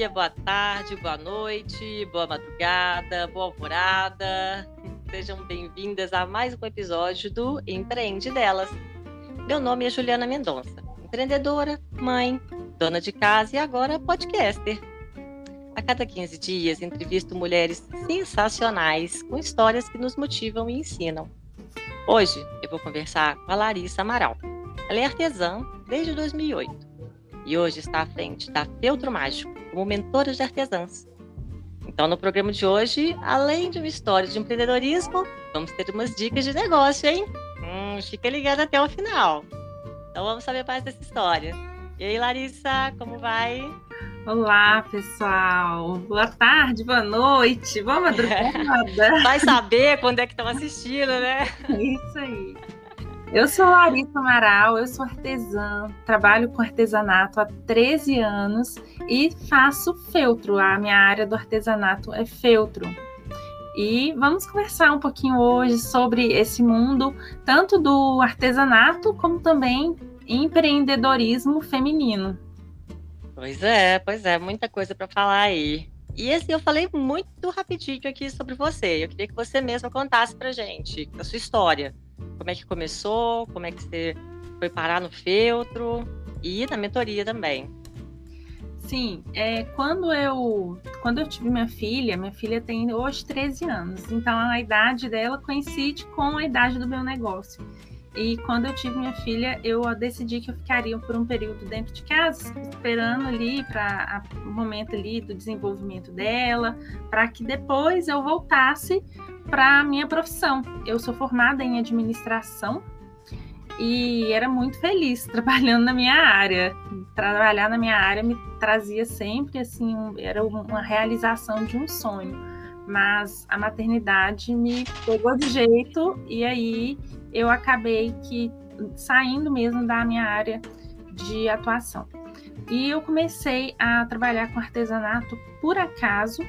dia, boa tarde, boa noite, boa madrugada, boa alvorada. Sejam bem-vindas a mais um episódio do Empreende Delas. Meu nome é Juliana Mendonça, empreendedora, mãe, dona de casa e agora podcaster. A cada 15 dias entrevisto mulheres sensacionais com histórias que nos motivam e ensinam. Hoje eu vou conversar com a Larissa Amaral. Ela é artesã desde 2008 e hoje está à frente da Feltro Mágico como mentora de artesãs. Então, no programa de hoje, além de uma história de empreendedorismo, vamos ter umas dicas de negócio, hein? Hum, fica ligado até o final. Então, vamos saber mais dessa história. E aí, Larissa, como vai? Olá, pessoal. Boa tarde, boa noite, boa madrugada. Vai saber quando é que estão assistindo, né? Isso aí. Eu sou Larissa Amaral, eu sou artesã, trabalho com artesanato há 13 anos e faço feltro. A minha área do artesanato é feltro. E vamos conversar um pouquinho hoje sobre esse mundo, tanto do artesanato como também empreendedorismo feminino. Pois é, pois é, muita coisa para falar aí. E assim, eu falei muito rapidinho aqui sobre você. Eu queria que você mesma contasse pra gente a sua história como é que começou, como é que você foi parar no feltro e na mentoria também. Sim, é, quando eu quando eu tive minha filha, minha filha tem hoje 13 anos, então a idade dela coincide com a idade do meu negócio. E quando eu tive minha filha, eu decidi que eu ficaria por um período dentro de casa, esperando ali para o momento ali do desenvolvimento dela, para que depois eu voltasse para a minha profissão. Eu sou formada em administração e era muito feliz trabalhando na minha área. Trabalhar na minha área me trazia sempre assim, um, era uma realização de um sonho. Mas a maternidade me pegou de jeito e aí eu acabei que saindo mesmo da minha área de atuação. E eu comecei a trabalhar com artesanato por acaso,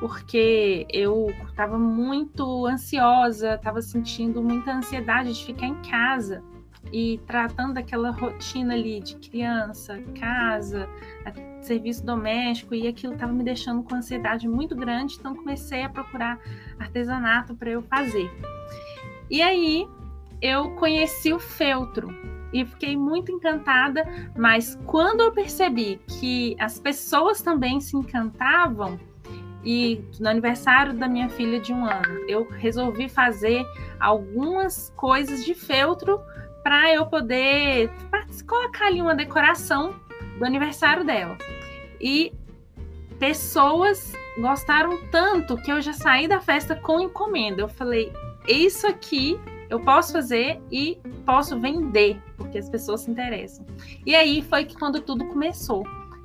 porque eu estava muito ansiosa, estava sentindo muita ansiedade de ficar em casa e tratando daquela rotina ali de criança, casa, serviço doméstico e aquilo estava me deixando com ansiedade muito grande, então comecei a procurar artesanato para eu fazer. E aí eu conheci o feltro e fiquei muito encantada, mas quando eu percebi que as pessoas também se encantavam, e no aniversário da minha filha de um ano, eu resolvi fazer algumas coisas de feltro para eu poder colocar ali uma decoração do aniversário dela. E pessoas gostaram tanto que eu já saí da festa com encomenda. Eu falei: isso aqui eu posso fazer e posso vender, porque as pessoas se interessam. E aí foi que quando tudo começou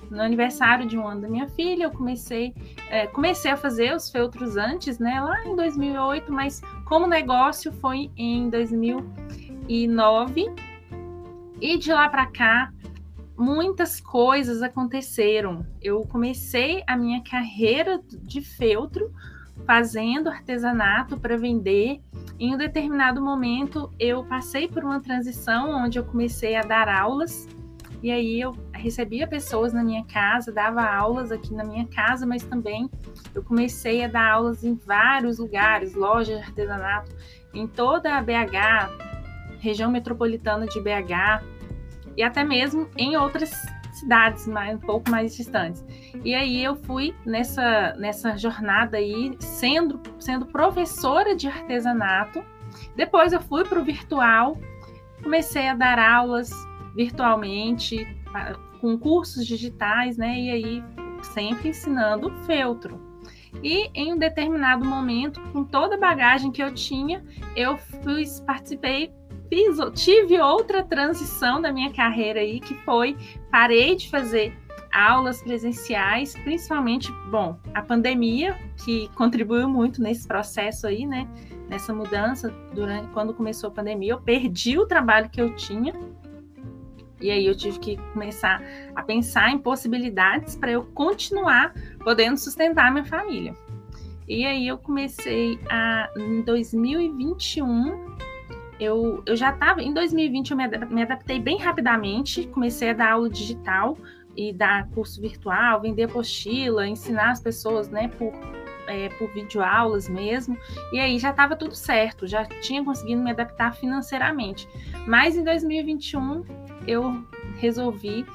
no aniversário de um ano da minha filha, eu comecei, é, comecei a fazer os feltros antes, né, lá em 2008, mas como negócio foi em 2009. E de lá para cá, muitas coisas aconteceram. Eu comecei a minha carreira de feltro fazendo artesanato para vender. Em um determinado momento, eu passei por uma transição onde eu comecei a dar aulas e aí eu recebia pessoas na minha casa, dava aulas aqui na minha casa, mas também eu comecei a dar aulas em vários lugares, lojas de artesanato, em toda a BH, região metropolitana de BH, e até mesmo em outras cidades mais, um pouco mais distantes. E aí eu fui nessa, nessa jornada aí, sendo, sendo professora de artesanato. Depois eu fui para o virtual, comecei a dar aulas virtualmente, com cursos digitais, né? E aí sempre ensinando feltro. E em um determinado momento, com toda a bagagem que eu tinha, eu participei, fiz, tive outra transição da minha carreira aí, que foi parei de fazer aulas presenciais, principalmente, bom, a pandemia, que contribuiu muito nesse processo aí, né? Nessa mudança, durante quando começou a pandemia, eu perdi o trabalho que eu tinha e aí eu tive que começar a pensar em possibilidades para eu continuar podendo sustentar minha família. E aí eu comecei a em 2021 eu, eu já estava em 2020 eu me, me adaptei bem rapidamente, comecei a dar aula digital e dar curso virtual, vender apostila, ensinar as pessoas, né, por é, por videoaulas mesmo, e aí já estava tudo certo, já tinha conseguido me adaptar financeiramente. Mas em 2021 eu resolvi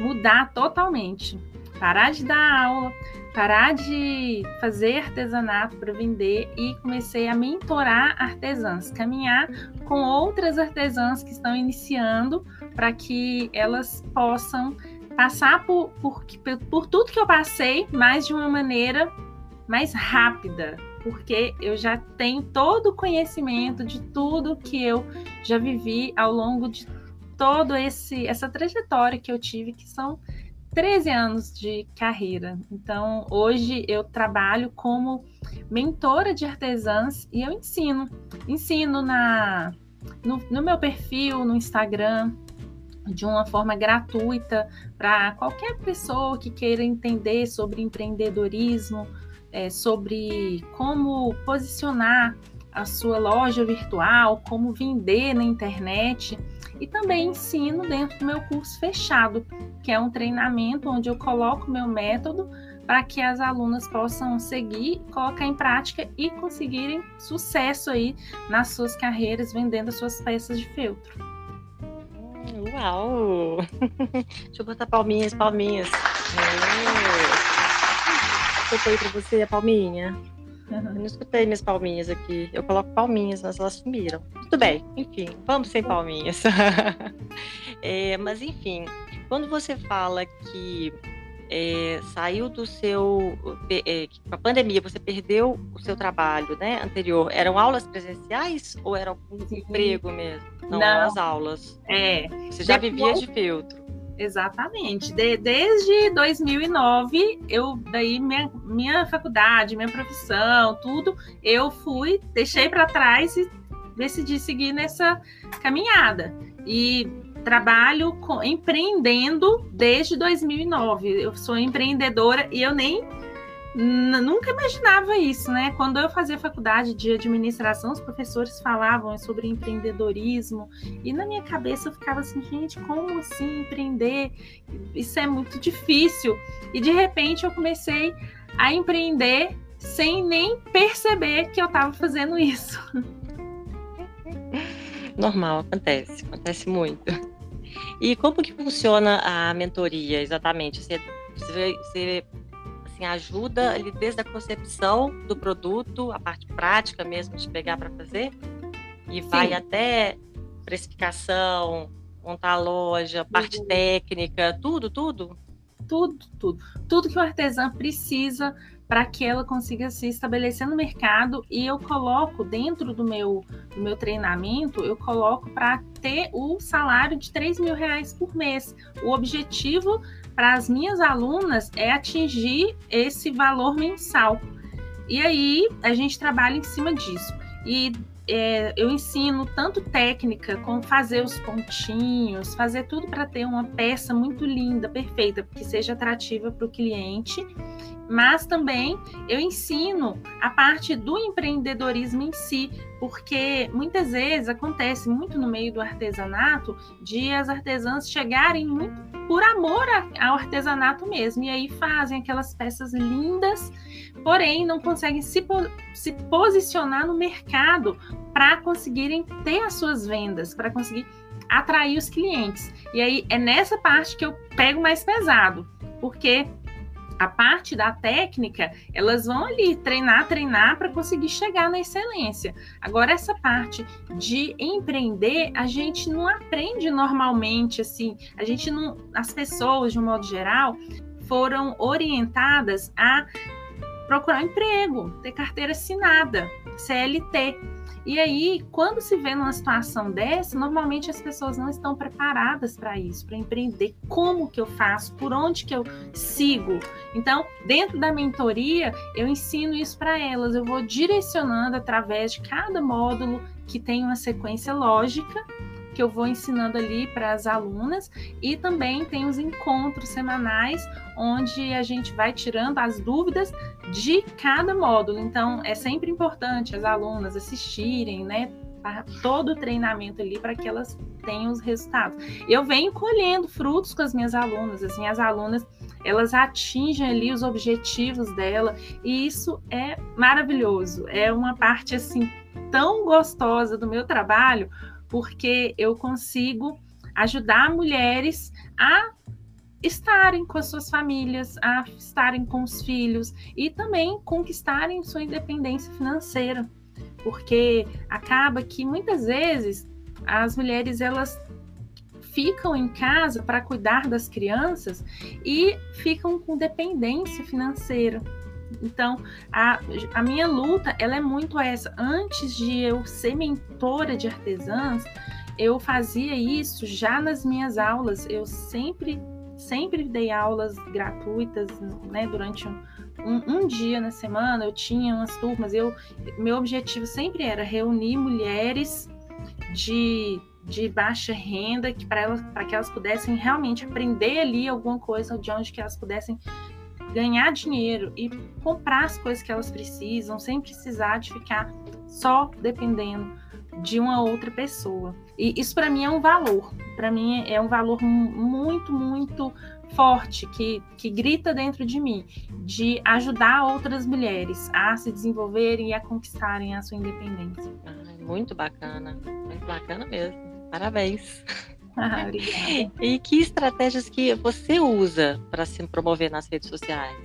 mudar totalmente, parar de dar aula, parar de fazer artesanato para vender e comecei a mentorar artesãs, caminhar com outras artesãs que estão iniciando para que elas possam passar por, por, por tudo que eu passei, mas de uma maneira mais rápida, porque eu já tenho todo o conhecimento de tudo que eu já vivi ao longo de todo esse essa trajetória que eu tive, que são 13 anos de carreira. Então, hoje eu trabalho como mentora de artesãs e eu ensino. Ensino na no, no meu perfil no Instagram, de uma forma gratuita para qualquer pessoa que queira entender sobre empreendedorismo, é, sobre como posicionar a sua loja virtual, como vender na internet e também ensino dentro do meu curso fechado, que é um treinamento onde eu coloco meu método para que as alunas possam seguir, colocar em prática e conseguirem sucesso aí nas suas carreiras vendendo as suas peças de feltro. Uau! Deixa eu botar palminhas, palminhas. Escutei para você a palminha. Eu não escutei minhas palminhas aqui. Eu coloco palminhas, mas elas sumiram. Tudo bem, enfim, vamos sem palminhas. é, mas enfim, quando você fala que é, saiu do seu. É, com a pandemia, você perdeu o seu trabalho né, anterior. Eram aulas presenciais ou era um emprego mesmo? Não, Não, as aulas. É. Você já Depois... vivia de filtro. Exatamente. De, desde 2009, eu daí minha, minha faculdade, minha profissão, tudo, eu fui, deixei para trás e decidi seguir nessa caminhada. E trabalho com, empreendendo desde 2009. Eu sou empreendedora e eu nem nunca imaginava isso, né? Quando eu fazia faculdade de administração, os professores falavam sobre empreendedorismo e na minha cabeça eu ficava assim, gente, como assim empreender? Isso é muito difícil. E de repente eu comecei a empreender sem nem perceber que eu estava fazendo isso. Normal, acontece, acontece muito. E como que funciona a mentoria exatamente? Você, você, assim, ajuda ali desde a concepção do produto, a parte prática mesmo de pegar para fazer, e Sim. vai até precificação, montar a loja, parte uhum. técnica, tudo, tudo? Tudo, tudo. Tudo que o artesão precisa para que ela consiga se estabelecer no mercado e eu coloco dentro do meu, do meu treinamento, eu coloco para ter o salário de 3 mil reais por mês. O objetivo para as minhas alunas é atingir esse valor mensal. E aí a gente trabalha em cima disso. E é, eu ensino tanto técnica como fazer os pontinhos, fazer tudo para ter uma peça muito linda, perfeita, que seja atrativa para o cliente. Mas também eu ensino a parte do empreendedorismo em si, porque muitas vezes acontece muito no meio do artesanato de as artesãs chegarem muito por amor ao artesanato mesmo, e aí fazem aquelas peças lindas, porém não conseguem se, se posicionar no mercado para conseguirem ter as suas vendas, para conseguir atrair os clientes. E aí é nessa parte que eu pego mais pesado, porque a parte da técnica, elas vão ali treinar, treinar para conseguir chegar na excelência. Agora, essa parte de empreender, a gente não aprende normalmente assim. A gente não. As pessoas, de um modo geral, foram orientadas a procurar um emprego, ter carteira assinada, CLT. E aí, quando se vê numa situação dessa, normalmente as pessoas não estão preparadas para isso, para empreender. Como que eu faço? Por onde que eu sigo? Então, dentro da mentoria, eu ensino isso para elas. Eu vou direcionando através de cada módulo que tem uma sequência lógica que eu vou ensinando ali para as alunas e também tem os encontros semanais onde a gente vai tirando as dúvidas de cada módulo. Então, é sempre importante as alunas assistirem, né? todo o treinamento ali para que elas tenham os resultados. Eu venho colhendo frutos com as minhas alunas, as minhas alunas elas atingem ali os objetivos dela e isso é maravilhoso. É uma parte assim tão gostosa do meu trabalho, porque eu consigo ajudar mulheres a estarem com as suas famílias, a estarem com os filhos e também conquistarem sua independência financeira. Porque acaba que muitas vezes as mulheres elas ficam em casa para cuidar das crianças e ficam com dependência financeira. Então, a, a minha luta, ela é muito essa. Antes de eu ser mentora de artesãs, eu fazia isso já nas minhas aulas. Eu sempre, sempre dei aulas gratuitas, né? Durante um, um, um dia na semana, eu tinha umas turmas. Eu, meu objetivo sempre era reunir mulheres de de baixa renda que para elas para que elas pudessem realmente aprender ali alguma coisa de onde que elas pudessem ganhar dinheiro e comprar as coisas que elas precisam sem precisar de ficar só dependendo de uma outra pessoa. E isso para mim é um valor, para mim é um valor muito, muito forte que, que grita dentro de mim, de ajudar outras mulheres a se desenvolverem e a conquistarem a sua independência. Ah, muito bacana, muito bacana mesmo. Parabéns. E que estratégias que você usa para se promover nas redes sociais?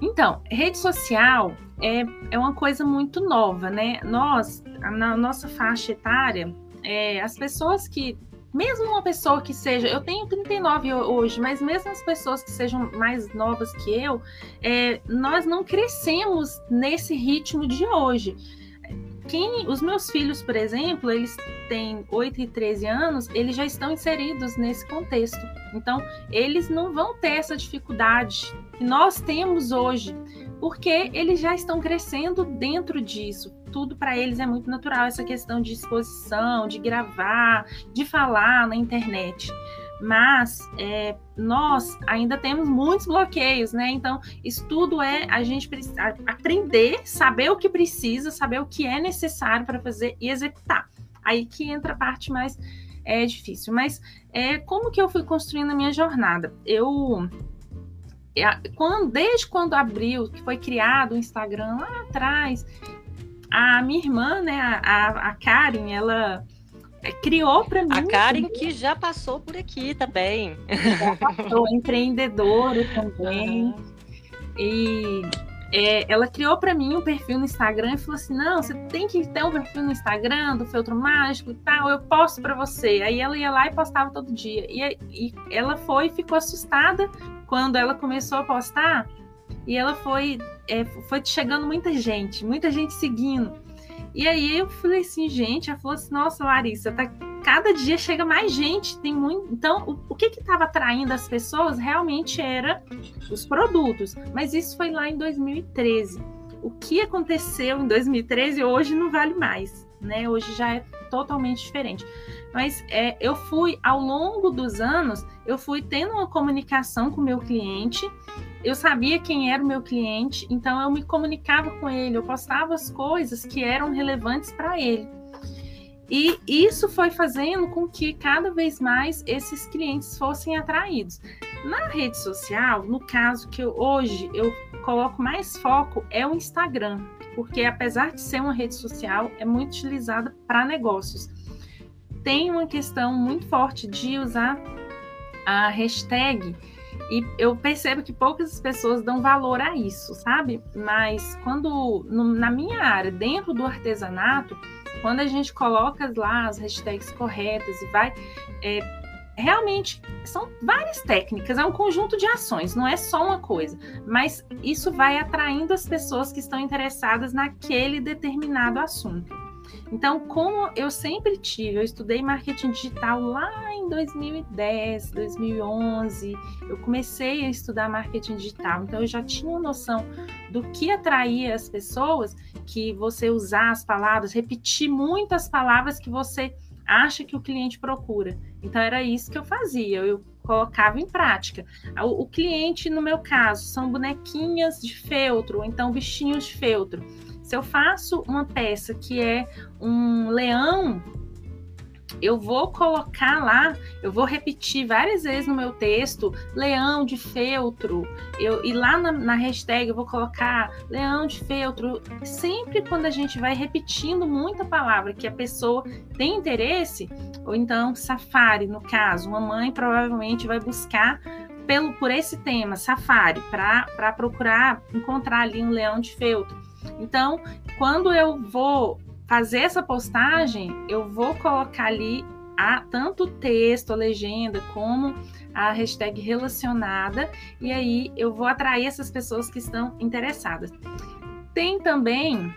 Então, rede social é, é uma coisa muito nova, né? Nós, na nossa faixa etária, é, as pessoas que mesmo uma pessoa que seja, eu tenho 39 hoje, mas mesmo as pessoas que sejam mais novas que eu, é, nós não crescemos nesse ritmo de hoje quem, os meus filhos, por exemplo, eles têm 8 e 13 anos, eles já estão inseridos nesse contexto. Então, eles não vão ter essa dificuldade que nós temos hoje, porque eles já estão crescendo dentro disso. Tudo para eles é muito natural, essa questão de exposição, de gravar, de falar na internet mas é, nós ainda temos muitos bloqueios, né? Então, isso tudo é a gente aprender, saber o que precisa, saber o que é necessário para fazer e executar. Aí que entra a parte mais é, difícil. Mas é, como que eu fui construindo a minha jornada? Eu quando, desde quando abriu, que foi criado o Instagram lá atrás, a minha irmã, né, a, a Karen, ela é, criou para mim. A Karen que já passou por aqui também. Já passou, empreendedora também. Uhum. E é, ela criou para mim um perfil no Instagram e falou assim: não, você tem que ter um perfil no Instagram do feltro mágico e tal, eu posto para você. Aí ela ia lá e postava todo dia. E, e ela foi e ficou assustada quando ela começou a postar. E ela foi, é, foi chegando muita gente, muita gente seguindo. E aí eu falei assim, gente, ela falou assim, nossa, Larissa, tá, cada dia chega mais gente, tem muito. Então, o, o que estava atraindo as pessoas realmente era os produtos. Mas isso foi lá em 2013. O que aconteceu em 2013 hoje não vale mais, né? Hoje já é totalmente diferente. Mas é, eu fui, ao longo dos anos, eu fui tendo uma comunicação com o meu cliente eu sabia quem era o meu cliente, então eu me comunicava com ele, eu postava as coisas que eram relevantes para ele. E isso foi fazendo com que cada vez mais esses clientes fossem atraídos. Na rede social, no caso que eu, hoje eu coloco mais foco é o Instagram, porque apesar de ser uma rede social, é muito utilizada para negócios. Tem uma questão muito forte de usar a hashtag e eu percebo que poucas pessoas dão valor a isso, sabe? Mas quando, no, na minha área, dentro do artesanato, quando a gente coloca lá as hashtags corretas e vai. É, realmente são várias técnicas, é um conjunto de ações, não é só uma coisa, mas isso vai atraindo as pessoas que estão interessadas naquele determinado assunto. Então, como eu sempre tive, eu estudei marketing digital lá em 2010, 2011, eu comecei a estudar marketing digital, então eu já tinha noção do que atraía as pessoas, que você usar as palavras, repetir muitas palavras que você acha que o cliente procura. Então era isso que eu fazia, eu colocava em prática. O, o cliente, no meu caso, são bonequinhas de feltro, ou então bichinhos de feltro Se eu faço uma peça que é um leão eu vou colocar lá, eu vou repetir várias vezes no meu texto, leão de feltro, eu, e lá na, na hashtag eu vou colocar leão de feltro. Sempre quando a gente vai repetindo muita palavra que a pessoa tem interesse, ou então safari, no caso, uma mãe provavelmente vai buscar pelo, por esse tema, safari, para procurar encontrar ali um leão de feltro. Então, quando eu vou fazer essa postagem, eu vou colocar ali a, tanto o texto, a legenda, como a hashtag relacionada, e aí eu vou atrair essas pessoas que estão interessadas. Tem também,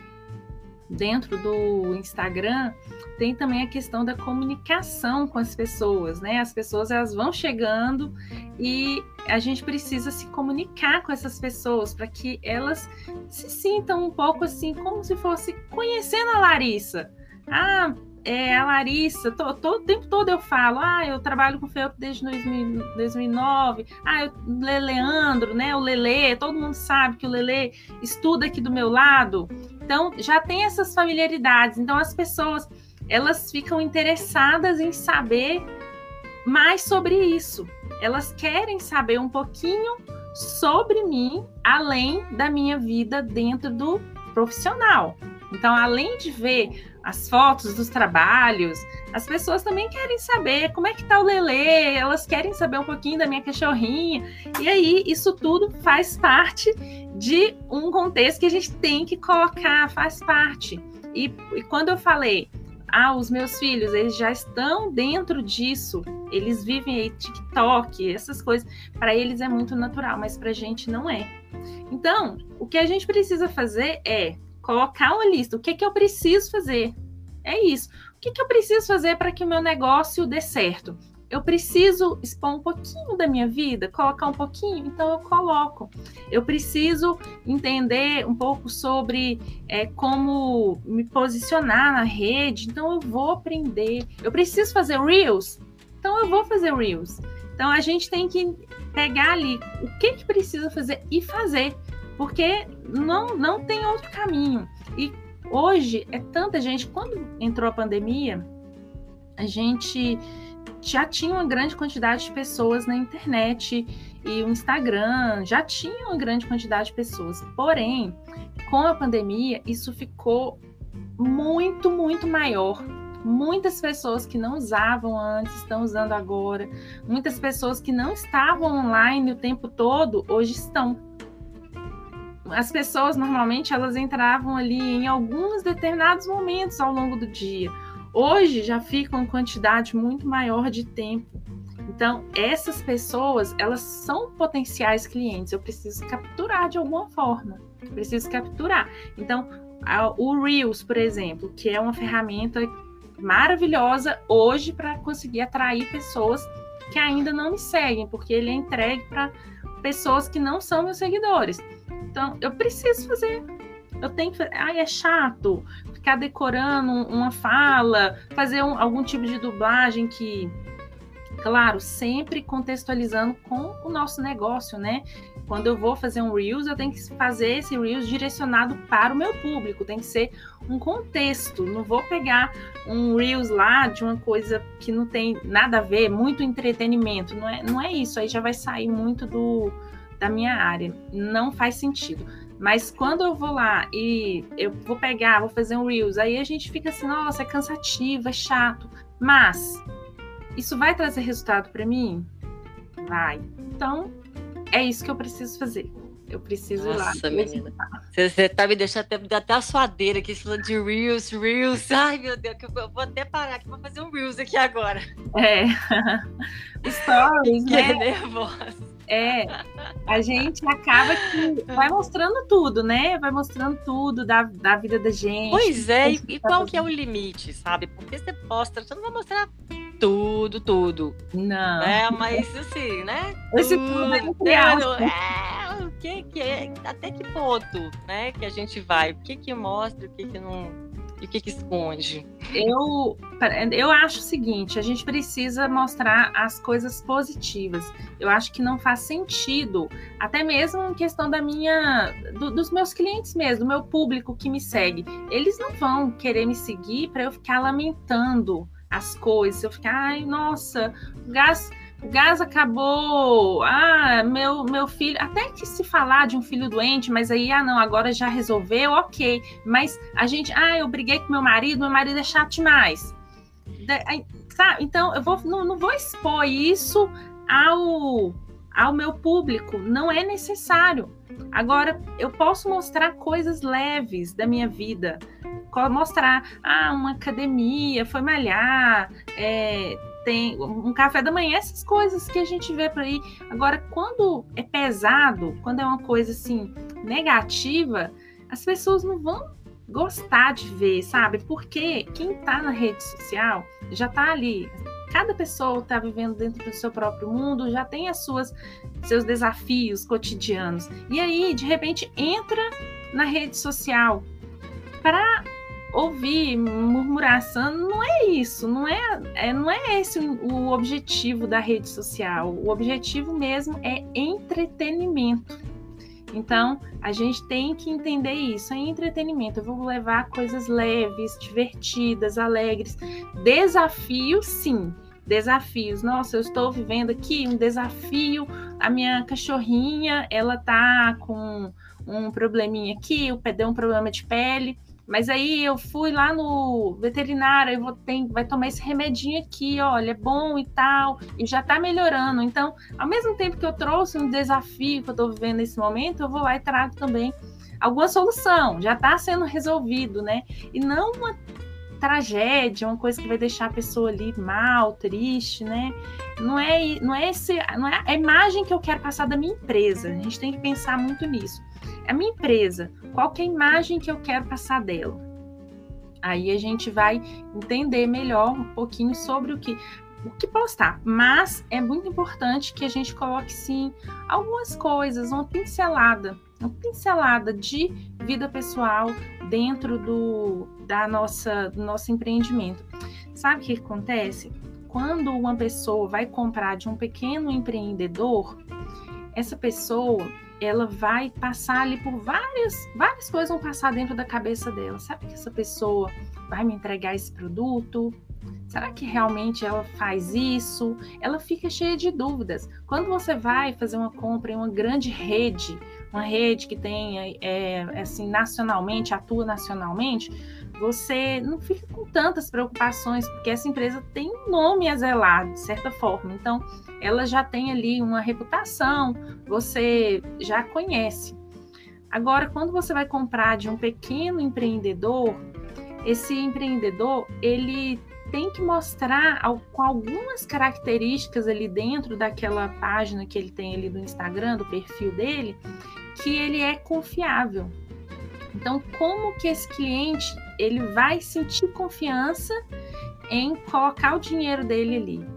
dentro do Instagram, tem também a questão da comunicação com as pessoas, né? As pessoas elas vão chegando e a gente precisa se comunicar com essas pessoas para que elas se sintam um pouco assim como se fosse conhecendo a Larissa. Ah, é a Larissa, todo, todo o tempo todo eu falo, ah, eu trabalho com feltro desde 2000, 2009, ah, eu, Le Leandro, né, o Lele, todo mundo sabe que o Lele estuda aqui do meu lado, então já tem essas familiaridades, então as pessoas elas ficam interessadas em saber mais sobre isso. Elas querem saber um pouquinho sobre mim, além da minha vida dentro do profissional. Então, além de ver as fotos dos trabalhos, as pessoas também querem saber como é que tá o Lelê, elas querem saber um pouquinho da minha cachorrinha. E aí, isso tudo faz parte de um contexto que a gente tem que colocar, faz parte. E, e quando eu falei ah, os meus filhos, eles já estão dentro disso, eles vivem aí TikTok, essas coisas. Para eles é muito natural, mas para a gente não é. Então, o que a gente precisa fazer é colocar uma lista. O que, é que eu preciso fazer? É isso. O que, é que eu preciso fazer para que o meu negócio dê certo? eu preciso expor um pouquinho da minha vida, colocar um pouquinho, então eu coloco. Eu preciso entender um pouco sobre é, como me posicionar na rede, então eu vou aprender. Eu preciso fazer Reels, então eu vou fazer Reels. Então a gente tem que pegar ali o que, que precisa fazer e fazer, porque não, não tem outro caminho. E hoje é tanta gente, quando entrou a pandemia, a gente já tinha uma grande quantidade de pessoas na internet e o Instagram já tinha uma grande quantidade de pessoas. Porém, com a pandemia, isso ficou muito, muito maior. Muitas pessoas que não usavam antes estão usando agora. Muitas pessoas que não estavam online o tempo todo hoje estão. As pessoas normalmente elas entravam ali em alguns determinados momentos ao longo do dia Hoje já fica uma quantidade muito maior de tempo. Então, essas pessoas, elas são potenciais clientes. Eu preciso capturar de alguma forma. Eu preciso capturar. Então, o Reels, por exemplo, que é uma ferramenta maravilhosa hoje para conseguir atrair pessoas que ainda não me seguem, porque ele é entregue para pessoas que não são meus seguidores. Então, eu preciso fazer eu tenho que fazer. Ai, é chato ficar decorando uma fala, fazer um, algum tipo de dublagem que, claro, sempre contextualizando com o nosso negócio, né? Quando eu vou fazer um Reels, eu tenho que fazer esse Reels direcionado para o meu público, tem que ser um contexto. Não vou pegar um Reels lá de uma coisa que não tem nada a ver, muito entretenimento. Não é, não é isso, aí já vai sair muito do, da minha área. Não faz sentido. Mas quando eu vou lá e eu vou pegar, vou fazer um Reels, aí a gente fica assim, nossa, é cansativo, é chato. Mas isso vai trazer resultado para mim? Vai. Então, é isso que eu preciso fazer. Eu preciso Nossa, ir lá. Nossa, menina. Você, tá me deixando até, até a suadeira aqui, falando de Reels, Reels. Ai, meu Deus, que eu vou até parar aqui pra fazer um Reels aqui agora. É. Stories, que né? nervosa. É, a gente acaba que vai mostrando tudo, né? Vai mostrando tudo da, da vida da gente. Pois é, e, e qual que é o limite, sabe? Porque você posta, você não vai mostrar tudo, tudo. Não. É, mas assim, né? Esse tudo, tudo é, é, o que que é, até que ponto, né, que a gente vai? O que que mostra, o que que não, e o que que esconde? eu, eu acho o seguinte: a gente precisa mostrar as coisas positivas. Eu acho que não faz sentido, até mesmo em questão da minha, do, dos meus clientes mesmo, do meu público que me segue. Eles não vão querer me seguir para eu ficar lamentando as coisas, eu ficar, ai, nossa, o gás o gás acabou, ah, meu, meu filho, até que se falar de um filho doente, mas aí, ah, não, agora já resolveu, ok. Mas a gente, ah, eu briguei com meu marido, meu marido é chato demais. Sabe? Então, eu vou, não, não vou expor isso ao, ao meu público, não é necessário. Agora, eu posso mostrar coisas leves da minha vida, mostrar, ah, uma academia, foi malhar, é, tem um café da manhã, essas coisas que a gente vê por aí. Agora, quando é pesado, quando é uma coisa assim negativa, as pessoas não vão gostar de ver, sabe? Porque quem tá na rede social já tá ali. Cada pessoa está vivendo dentro do seu próprio mundo, já tem as suas seus desafios cotidianos. E aí, de repente, entra na rede social para ouvir murmuração não é isso, não é, é, não é esse o objetivo da rede social. O objetivo mesmo é entretenimento. Então, a gente tem que entender isso, é entretenimento. Eu vou levar coisas leves, divertidas, alegres. Desafios, sim. Desafios. Nossa, eu estou vivendo aqui um desafio. A minha cachorrinha, ela tá com um probleminha aqui, pé deu um problema de pele mas aí eu fui lá no veterinário, eu vou ter, vai tomar esse remedinho aqui, olha, é bom e tal, e já tá melhorando. Então, ao mesmo tempo que eu trouxe um desafio que eu tô vivendo nesse momento, eu vou lá e trago também alguma solução, já tá sendo resolvido, né? E não uma tragédia, uma coisa que vai deixar a pessoa ali mal, triste, né? Não é, não é esse, não é a imagem que eu quero passar da minha empresa. A gente tem que pensar muito nisso. A minha empresa, qual é a imagem que eu quero passar dela? Aí a gente vai entender melhor um pouquinho sobre o que o que postar, mas é muito importante que a gente coloque sim algumas coisas, uma pincelada, uma pincelada de vida pessoal dentro do da nossa do nosso empreendimento. Sabe o que acontece? Quando uma pessoa vai comprar de um pequeno empreendedor, essa pessoa ela vai passar ali por várias, várias coisas vão passar dentro da cabeça dela. Sabe que essa pessoa vai me entregar esse produto? Será que realmente ela faz isso? Ela fica cheia de dúvidas. Quando você vai fazer uma compra em uma grande rede, uma rede que tem, é, assim, nacionalmente, atua nacionalmente, você não fica com tantas preocupações, porque essa empresa tem um nome a zelar, de certa forma. Então, ela já tem ali uma reputação, você já conhece. Agora, quando você vai comprar de um pequeno empreendedor, esse empreendedor, ele tem que mostrar com algumas características ali dentro daquela página que ele tem ali do Instagram, do perfil dele, que ele é confiável. Então, como que esse cliente ele vai sentir confiança em colocar o dinheiro dele ali?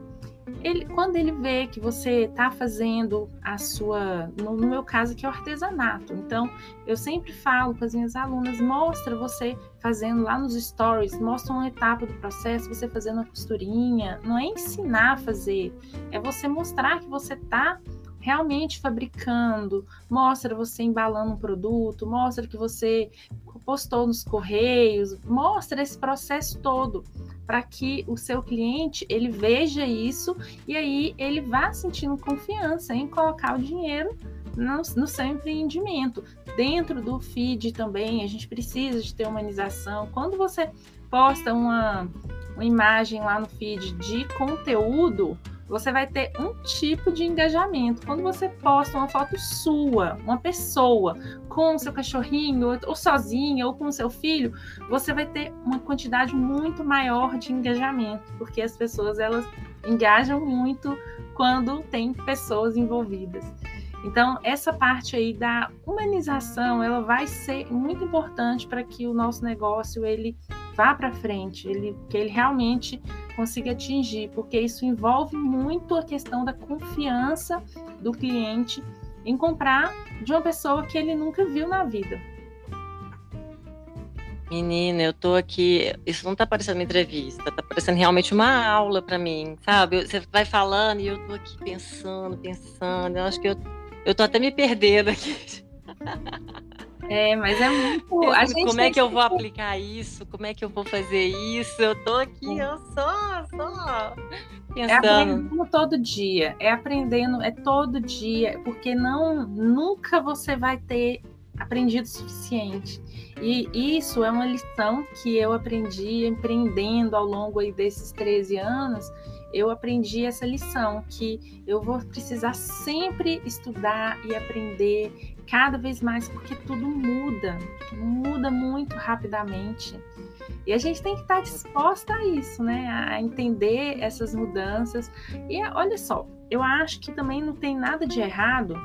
Ele, quando ele vê que você está fazendo a sua, no, no, meu caso que é o artesanato, então eu sempre falo com as minhas alunas, mostra você fazendo lá nos stories, mostra uma etapa do processo, você fazendo a costurinha, não é ensinar a fazer, é você mostrar que você está realmente fabricando, mostra você embalando um produto, mostra que você postou nos correios, mostra esse processo todo para que o seu cliente ele veja isso e aí ele vá sentindo confiança em colocar o dinheiro no, no, seu empreendimento. Dentro do feed também, a gente precisa de ter humanização. Quando você posta uma, uma imagem lá no feed de conteúdo, você vai ter um tipo de engajamento. Quando você posta uma foto sua, uma pessoa, com seu cachorrinho, ou sozinha, ou com seu filho, você vai ter uma quantidade muito maior de engajamento, porque as pessoas elas engajam muito quando tem pessoas envolvidas. Então, essa parte aí da humanização, ela vai ser muito importante para que o nosso negócio ele vá para frente, ele, que ele realmente consiga atingir, porque isso envolve muito a questão da confiança do cliente em comprar de uma pessoa que ele nunca viu na vida. Menina, eu tô aqui. Isso não tá parecendo uma entrevista, tá parecendo realmente uma aula para mim, sabe? Você vai falando e eu tô aqui pensando, pensando. Eu acho que eu, eu tô até me perdendo aqui. É, mas é muito. como é que eu vou aplicar isso? Como é que eu vou fazer isso? Eu tô aqui, eu só, só pensando. É aprendendo todo dia, é aprendendo, é todo dia, porque não, nunca você vai ter aprendido o suficiente. E isso é uma lição que eu aprendi empreendendo ao longo aí desses 13 anos. Eu aprendi essa lição que eu vou precisar sempre estudar e aprender cada vez mais, porque tudo muda, muda muito rapidamente. E a gente tem que estar disposta a isso, né? A entender essas mudanças. E olha só, eu acho que também não tem nada de errado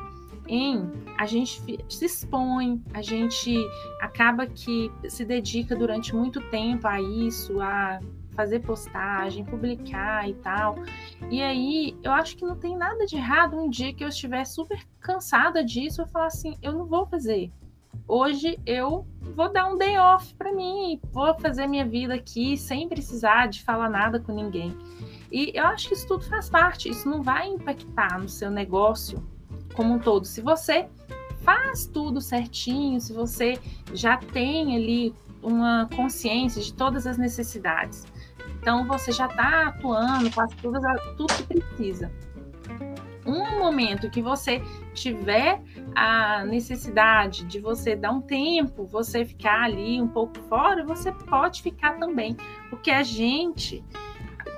em a gente se expõe, a gente acaba que se dedica durante muito tempo a isso, a fazer postagem, publicar e tal. E aí, eu acho que não tem nada de errado um dia que eu estiver super cansada disso, eu falar assim, eu não vou fazer. Hoje eu vou dar um day off para mim, vou fazer minha vida aqui sem precisar de falar nada com ninguém. E eu acho que isso tudo faz parte, isso não vai impactar no seu negócio como um todo. Se você faz tudo certinho, se você já tem ali uma consciência de todas as necessidades, então você já está atuando, faz tudo, tudo que precisa. Um momento que você tiver a necessidade de você dar um tempo, você ficar ali um pouco fora, você pode ficar também, porque a gente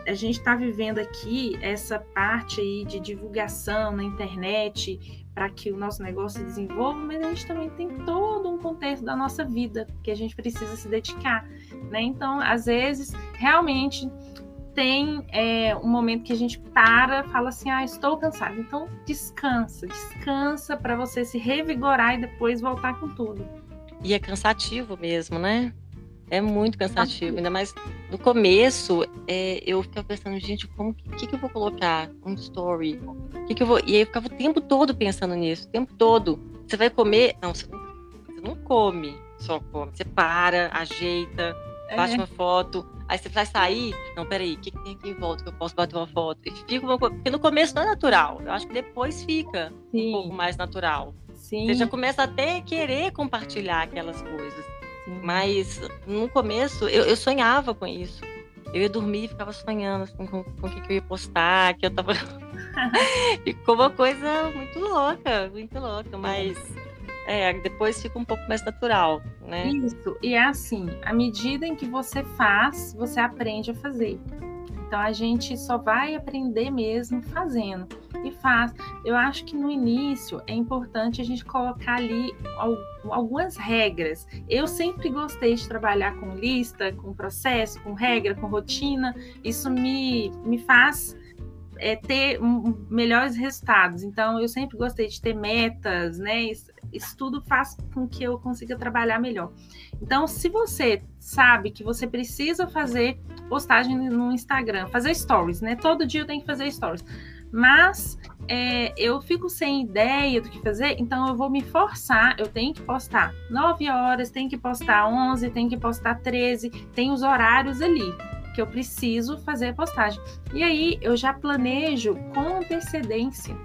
a gente está vivendo aqui essa parte aí de divulgação na internet para que o nosso negócio se desenvolva, mas a gente também tem todo um contexto da nossa vida que a gente precisa se dedicar, né? Então, às vezes, realmente tem é, um momento que a gente para, fala assim, ah, estou cansado. Então, descansa, descansa para você se revigorar e depois voltar com tudo. E é cansativo mesmo, né? É muito cansativo, ainda mais no começo, é, eu ficava pensando, gente, como que, que eu vou colocar um story? Que que eu vou... E aí eu ficava o tempo todo pensando nisso, o tempo todo. Você vai comer? Não, você não, você não come, só come. Você para, ajeita, é. bate uma foto. Aí você vai sair, não, peraí, o que, que tem aqui em volta que eu posso bater uma foto? E fica uma... Porque no começo não é natural. Eu acho que depois fica Sim. um pouco mais natural. Sim. Você já começa até a querer compartilhar aquelas coisas. Mas no começo eu, eu, sonhava com isso. Eu ia dormir e ficava sonhando assim, com, com o que, que eu ia postar, que eu tava. Ficou uma coisa muito louca, muito louca, mas é, depois fica um pouco mais natural, né? Isso, e é assim, à medida em que você faz, você aprende a fazer. Então a gente só vai aprender mesmo fazendo e faz. Eu acho que no início é importante a gente colocar ali algumas regras. Eu sempre gostei de trabalhar com lista, com processo, com regra, com rotina. Isso me, me faz é, ter melhores resultados. Então, eu sempre gostei de ter metas, né? Isso, isso tudo faz com que eu consiga trabalhar melhor. Então, se você sabe que você precisa fazer postagem no Instagram, fazer stories, né? Todo dia eu tenho que fazer stories. Mas é, eu fico sem ideia do que fazer, então eu vou me forçar. Eu tenho que postar 9 horas, tenho que postar 11, tenho que postar 13, tem os horários ali que eu preciso fazer a postagem. E aí eu já planejo com antecedência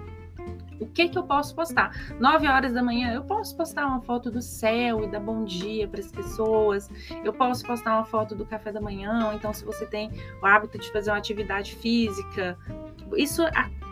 o que que eu posso postar? 9 horas da manhã, eu posso postar uma foto do céu e dar bom dia para as pessoas. Eu posso postar uma foto do café da manhã. Então, se você tem o hábito de fazer uma atividade física, isso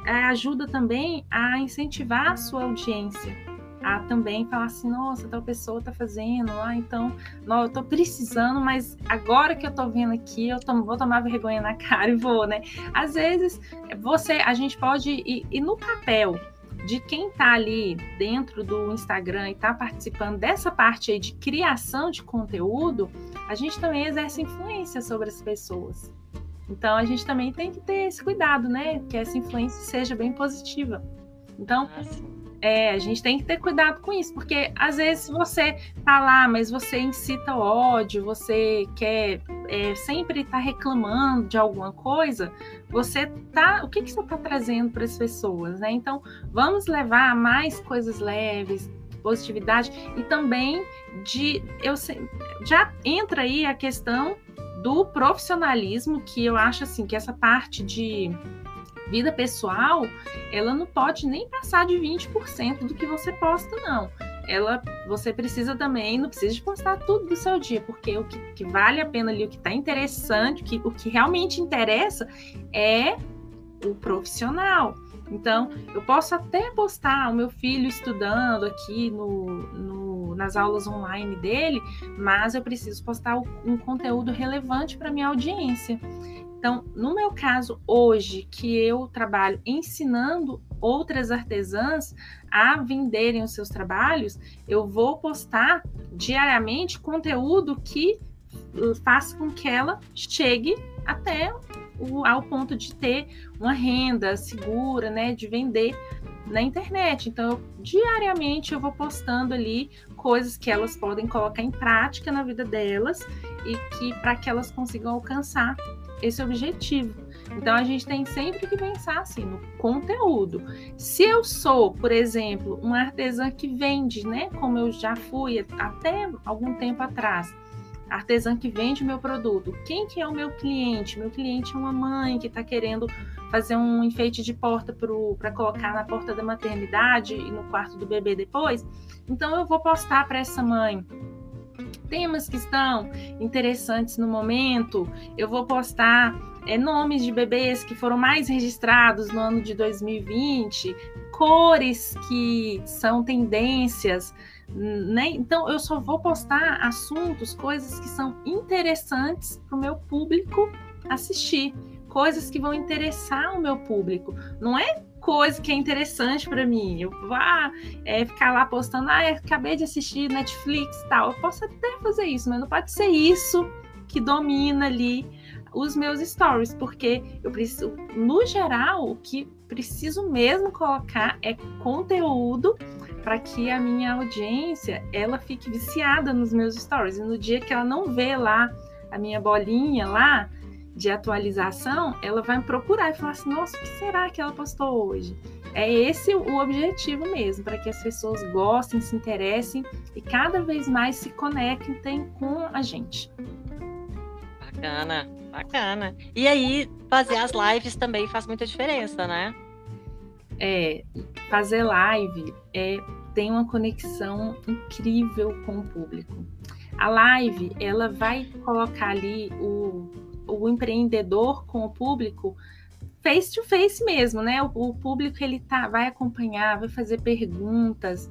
ajuda também a incentivar a sua audiência a também falar assim, nossa, tal pessoa tá fazendo, ah, então, não, eu tô precisando, mas agora que eu tô vendo aqui, eu vou tomar vergonha na cara e vou, né? Às vezes, você, a gente pode ir, ir no papel, de quem está ali dentro do Instagram e está participando dessa parte aí de criação de conteúdo, a gente também exerce influência sobre as pessoas. Então a gente também tem que ter esse cuidado, né? Que essa influência seja bem positiva. Então, ah, é, a gente tem que ter cuidado com isso, porque às vezes você tá lá, mas você incita ódio, você quer é, sempre estar tá reclamando de alguma coisa, você tá. O que, que você está trazendo para as pessoas, né? Então, vamos levar mais coisas leves, positividade e também de eu já entra aí a questão do profissionalismo que eu acho assim que essa parte de vida pessoal, ela não pode nem passar de 20% do que você posta não. Ela, você precisa também, não precisa de postar tudo do seu dia, porque o que, que vale a pena ali, o que está interessante, o que, o que realmente interessa é o profissional. Então, eu posso até postar o meu filho estudando aqui no, no, nas aulas online dele, mas eu preciso postar um conteúdo relevante para minha audiência. Então, no meu caso, hoje, que eu trabalho ensinando outras artesãs a venderem os seus trabalhos, eu vou postar diariamente conteúdo que faça com que ela chegue até o, ao ponto de ter uma renda segura, né, de vender na internet. Então, diariamente eu vou postando ali coisas que elas podem colocar em prática na vida delas e que para que elas consigam alcançar esse objetivo. Então a gente tem sempre que pensar assim no conteúdo. Se eu sou, por exemplo, uma artesã que vende, né, como eu já fui até algum tempo atrás, artesã que vende meu produto. Quem que é o meu cliente? Meu cliente é uma mãe que está querendo fazer um enfeite de porta para colocar na porta da maternidade e no quarto do bebê depois. Então eu vou postar para essa mãe temas que estão interessantes no momento. Eu vou postar é, nomes de bebês que foram mais registrados no ano de 2020, cores que são tendências né? Então eu só vou postar assuntos, coisas que são interessantes para o meu público assistir, coisas que vão interessar o meu público. Não é coisa que é interessante para mim. Eu vou ah, é, ficar lá postando, ah, acabei de assistir Netflix tal. Eu posso até fazer isso, mas não pode ser isso que domina ali os meus stories, porque eu preciso, no geral, o que preciso mesmo colocar é conteúdo para que a minha audiência ela fique viciada nos meus stories. E no dia que ela não vê lá a minha bolinha lá de atualização, ela vai me procurar e falar assim: nossa, o que será que ela postou hoje? É esse o objetivo mesmo, para que as pessoas gostem, se interessem e cada vez mais se conectem com a gente. Bacana, bacana. E aí, fazer as lives também faz muita diferença, né? É, fazer live é tem uma conexão incrível com o público. A live, ela vai colocar ali o, o empreendedor com o público face to face mesmo, né? O, o público ele tá, vai acompanhar, vai fazer perguntas,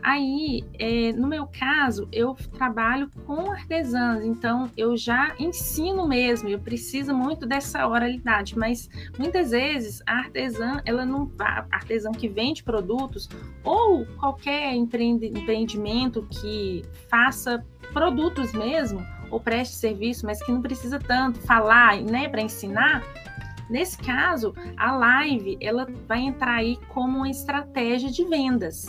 Aí, é, no meu caso, eu trabalho com artesãs, então eu já ensino mesmo, eu preciso muito dessa oralidade, mas muitas vezes a artesã, ela não a artesã que vende produtos ou qualquer empreendimento que faça produtos mesmo, ou preste serviço, mas que não precisa tanto falar, né, para ensinar, Nesse caso, a live ela vai entrar aí como uma estratégia de vendas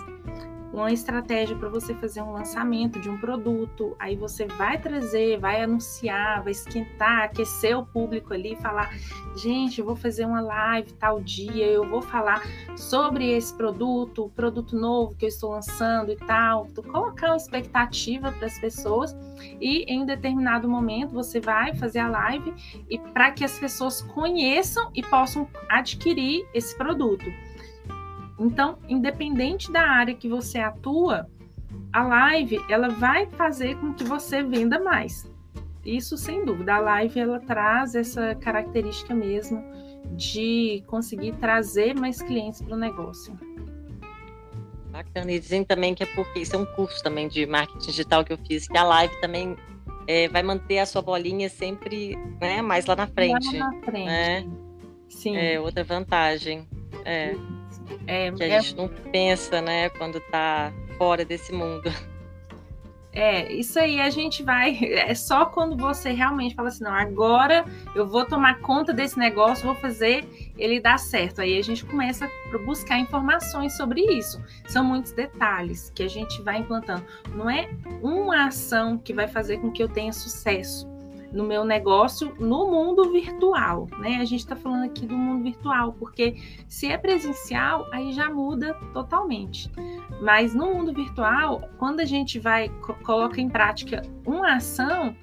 uma estratégia para você fazer um lançamento de um produto, aí você vai trazer, vai anunciar, vai esquentar, aquecer o público ali, falar, gente, eu vou fazer uma live tal dia, eu vou falar sobre esse produto, o produto novo que eu estou lançando e tal, tu colocar uma expectativa para as pessoas e em determinado momento você vai fazer a live e para que as pessoas conheçam e possam adquirir esse produto. Então, independente da área que você atua, a live ela vai fazer com que você venda mais. Isso sem dúvida. A live ela traz essa característica mesmo de conseguir trazer mais clientes para o negócio. Bacana. E dizem também que é porque isso é um curso também de marketing digital que eu fiz, que a live também é, vai manter a sua bolinha sempre né, mais lá na frente. Lá na frente. Né? Sim. É outra vantagem. É. É, que a é... gente não pensa, né, quando tá fora desse mundo. É, isso aí a gente vai. É só quando você realmente fala assim: não, agora eu vou tomar conta desse negócio, vou fazer ele dar certo. Aí a gente começa a buscar informações sobre isso. São muitos detalhes que a gente vai implantando. Não é uma ação que vai fazer com que eu tenha sucesso. No meu negócio no mundo virtual, né? A gente está falando aqui do mundo virtual, porque se é presencial, aí já muda totalmente. Mas no mundo virtual, quando a gente vai coloca em prática uma ação,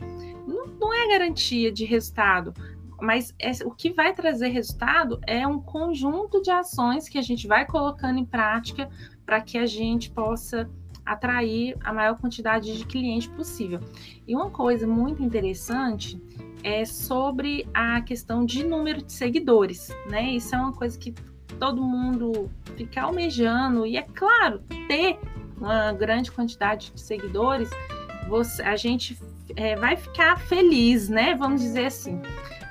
não, não é garantia de resultado. Mas é, o que vai trazer resultado é um conjunto de ações que a gente vai colocando em prática para que a gente possa atrair a maior quantidade de clientes possível. E uma coisa muito interessante é sobre a questão de número de seguidores, né? Isso é uma coisa que todo mundo fica almejando e é claro, ter uma grande quantidade de seguidores, você, a gente é, vai ficar feliz, né? Vamos dizer assim.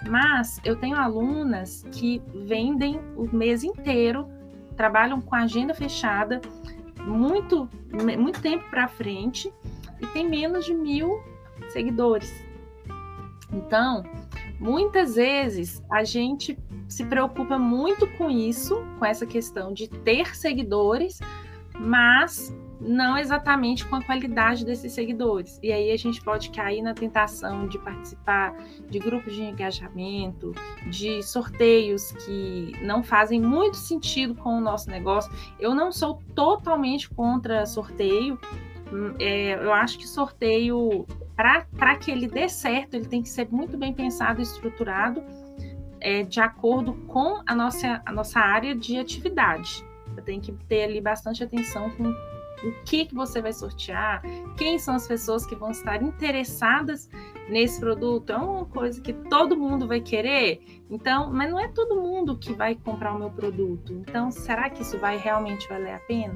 Mas eu tenho alunas que vendem o mês inteiro, trabalham com agenda fechada, muito, muito tempo para frente e tem menos de mil seguidores. Então, muitas vezes a gente se preocupa muito com isso, com essa questão de ter seguidores, mas não exatamente com a qualidade desses seguidores. E aí a gente pode cair na tentação de participar de grupos de engajamento, de sorteios que não fazem muito sentido com o nosso negócio. Eu não sou totalmente contra sorteio. Hum, é, eu acho que sorteio, para que ele dê certo, ele tem que ser muito bem pensado e estruturado é, de acordo com a nossa, a nossa área de atividade. Tem que ter ali bastante atenção com o que, que você vai sortear, quem são as pessoas que vão estar interessadas nesse produto. É uma coisa que todo mundo vai querer, então, mas não é todo mundo que vai comprar o meu produto. Então, será que isso vai realmente valer a pena?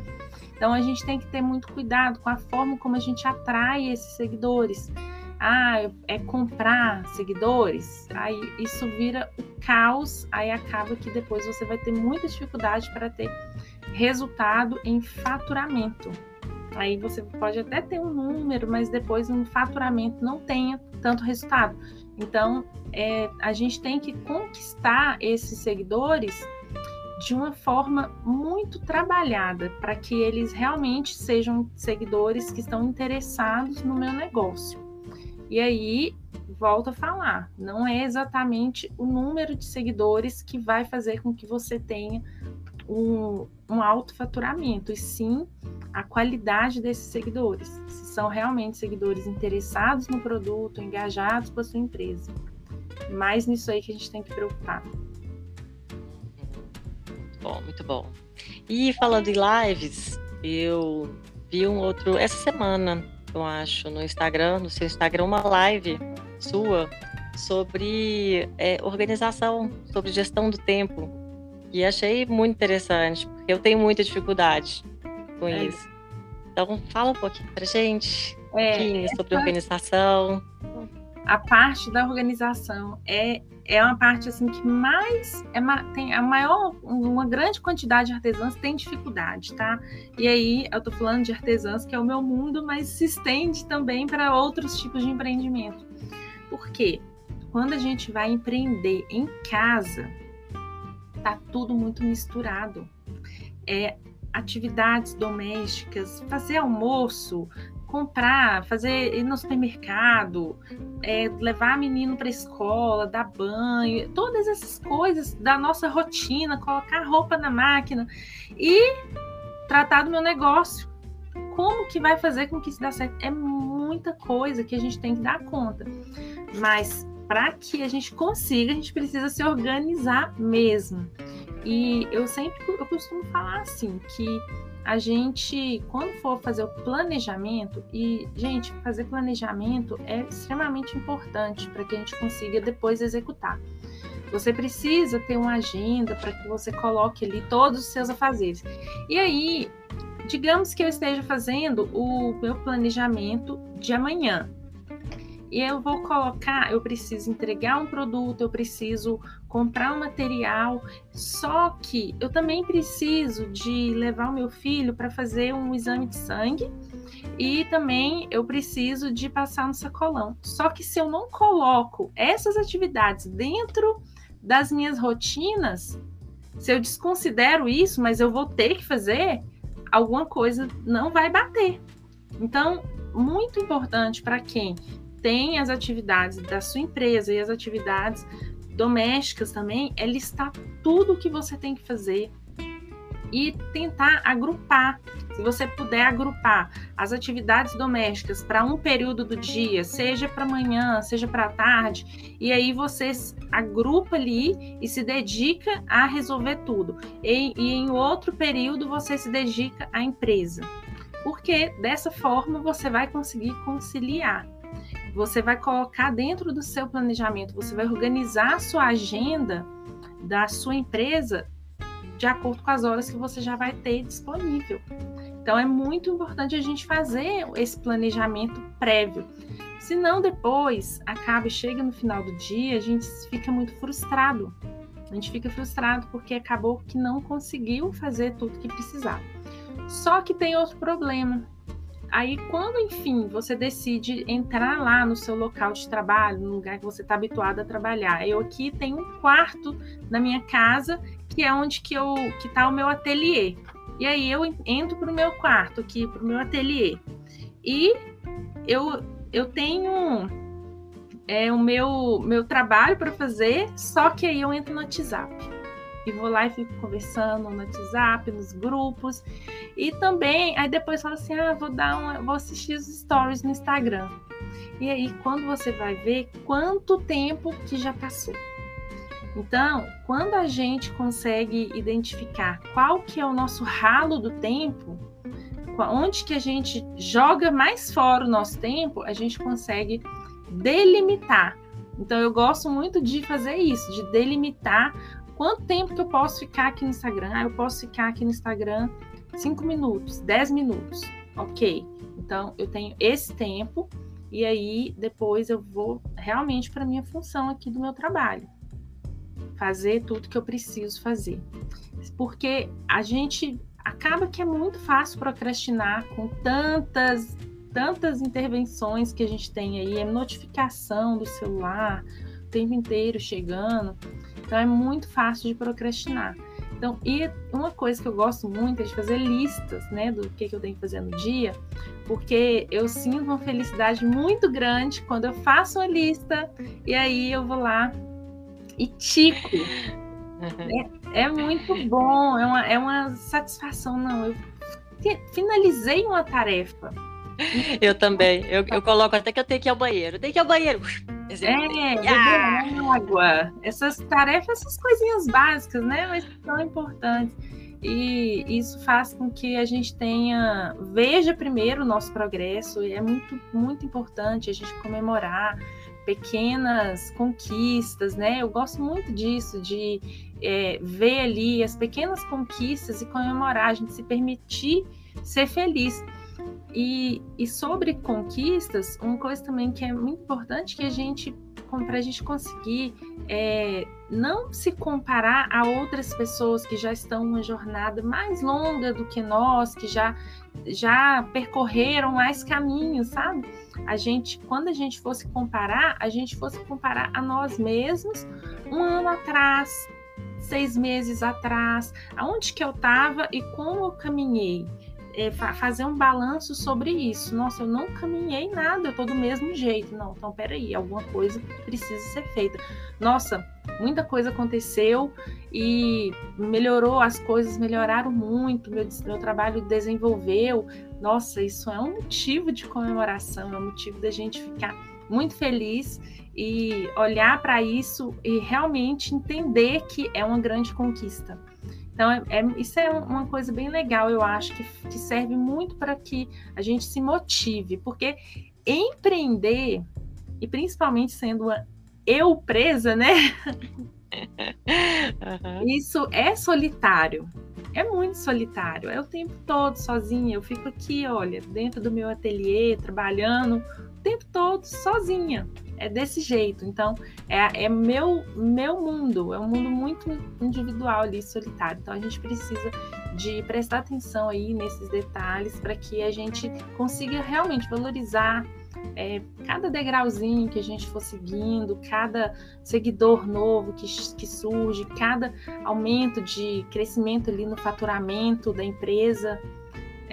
Então, a gente tem que ter muito cuidado com a forma como a gente atrai esses seguidores. Ah, é comprar seguidores, aí isso vira o caos, aí acaba que depois você vai ter muita dificuldade para ter resultado em faturamento. Aí você pode até ter um número, mas depois no faturamento não tenha tanto resultado. Então, é, a gente tem que conquistar esses seguidores de uma forma muito trabalhada para que eles realmente sejam seguidores que estão interessados no meu negócio. E aí, volto a falar, não é exatamente o número de seguidores que vai fazer com que você tenha um, um alto faturamento, e sim a qualidade desses seguidores, se são realmente seguidores interessados no produto, engajados com a sua empresa. Mais nisso aí que a gente tem que preocupar. Bom, muito bom. E falando em lives, eu vi um outro essa semana, eu acho, no Instagram, no seu Instagram, uma live sua sobre é, organização, sobre gestão do tempo. E achei muito interessante, porque eu tenho muita dificuldade com é. isso. Então, fala um pouquinho pra gente, é, sobre organização. A parte da organização é, é uma parte assim que mais é uma, tem a maior, uma grande quantidade de artesãs tem dificuldade, tá? E aí eu tô falando de artesãs que é o meu mundo, mas se estende também para outros tipos de empreendimento. Por quê? Quando a gente vai empreender em casa, tá tudo muito misturado. É, atividades domésticas, fazer almoço, comprar, fazer ir no supermercado, é, levar menino para escola, dar banho, todas essas coisas da nossa rotina, colocar roupa na máquina e tratar do meu negócio. Como que vai fazer com que isso dê certo? É muita coisa que a gente tem que dar conta. Mas para que a gente consiga, a gente precisa se organizar mesmo. E eu sempre eu costumo falar assim que a gente, quando for fazer o planejamento, e, gente, fazer planejamento é extremamente importante para que a gente consiga depois executar. Você precisa ter uma agenda para que você coloque ali todos os seus afazeres. E aí, digamos que eu esteja fazendo o meu planejamento de amanhã, e eu vou colocar, eu preciso entregar um produto, eu preciso comprar um material, só que eu também preciso de levar o meu filho para fazer um exame de sangue e também eu preciso de passar no sacolão. Só que se eu não coloco essas atividades dentro das minhas rotinas, se eu desconsidero isso, mas eu vou ter que fazer, alguma coisa não vai bater. Então, muito importante para quem tem as atividades da sua empresa e as atividades domésticas também, é listar tudo o que você tem que fazer e tentar agrupar. Se você puder agrupar as atividades domésticas para um período do dia, seja para manhã, seja para tarde, e aí você agrupa ali e se dedica a resolver tudo. E, e em outro período você se dedica à empresa. Porque dessa forma você vai conseguir conciliar. Você vai colocar dentro do seu planejamento, você vai organizar a sua agenda da sua empresa de acordo com as horas que você já vai ter disponível. Então é muito importante a gente fazer esse planejamento prévio. Senão depois acaba e chega no final do dia, a gente fica muito frustrado. A gente fica frustrado porque acabou que não conseguiu fazer tudo que precisava. Só que tem outro problema. Aí, quando, enfim, você decide entrar lá no seu local de trabalho, no lugar que você está habituado a trabalhar, eu aqui tenho um quarto na minha casa que é onde que eu que está o meu ateliê. E aí eu entro para o meu quarto aqui, para o meu ateliê. E eu, eu tenho é, o meu, meu trabalho para fazer, só que aí eu entro no WhatsApp. E vou lá e fico conversando no WhatsApp, nos grupos. E também, aí depois falo assim: ah, vou dar uma, vou assistir os stories no Instagram. E aí, quando você vai ver quanto tempo que já passou. Então, quando a gente consegue identificar qual que é o nosso ralo do tempo, onde que a gente joga mais fora o nosso tempo, a gente consegue delimitar. Então, eu gosto muito de fazer isso, de delimitar quanto tempo que eu posso ficar aqui no Instagram. Ah, eu posso ficar aqui no Instagram 5 minutos, 10 minutos. Ok. Então, eu tenho esse tempo e aí depois eu vou realmente para minha função aqui do meu trabalho fazer tudo que eu preciso fazer. Porque a gente acaba que é muito fácil procrastinar com tantas tantas intervenções que a gente tem aí, é notificação do celular o tempo inteiro chegando. Então é muito fácil de procrastinar. Então, e uma coisa que eu gosto muito é de fazer listas, né, do que, que eu tenho que fazer no dia, porque eu sinto uma felicidade muito grande quando eu faço uma lista e aí eu vou lá e tico. É, é, muito bom, é uma, é uma satisfação. Não, eu finalizei uma tarefa. Eu também. Eu, eu coloco até que eu tenho que ir ao banheiro. Tenho que ir ao banheiro. É, beber ah! água. Essas tarefas, essas coisinhas básicas, né? Mas são importantes. E isso faz com que a gente tenha, veja primeiro o nosso progresso, e é muito, muito importante a gente comemorar pequenas conquistas, né? Eu gosto muito disso, de é, ver ali as pequenas conquistas e comemorar, a gente se permitir ser feliz. E, e sobre conquistas, uma coisa também que é muito importante que a gente, para a gente conseguir é, não se comparar a outras pessoas que já estão uma jornada mais longa do que nós, que já já percorreram mais caminhos, sabe? A gente, quando a gente fosse comparar, a gente fosse comparar a nós mesmos um ano atrás, seis meses atrás, aonde que eu estava e como eu caminhei é, fazer um balanço sobre isso. Nossa, eu não caminhei nada, eu estou do mesmo jeito. Não, então peraí, alguma coisa precisa ser feita. Nossa, muita coisa aconteceu e melhorou, as coisas melhoraram muito, meu, meu trabalho desenvolveu. Nossa, isso é um motivo de comemoração, é um motivo da gente ficar muito feliz e olhar para isso e realmente entender que é uma grande conquista. Então, é, é, isso é uma coisa bem legal, eu acho, que, que serve muito para que a gente se motive, porque empreender, e principalmente sendo uma eu presa, né? Uhum. Isso é solitário. É muito solitário. É o tempo todo sozinha. Eu fico aqui, olha, dentro do meu ateliê, trabalhando o tempo todo sozinha é desse jeito. Então, é, é meu, meu mundo, é um mundo muito individual ali, solitário. Então, a gente precisa de prestar atenção aí nesses detalhes para que a gente consiga realmente valorizar é, cada degrauzinho que a gente for seguindo, cada seguidor novo que, que surge, cada aumento de crescimento ali no faturamento da empresa.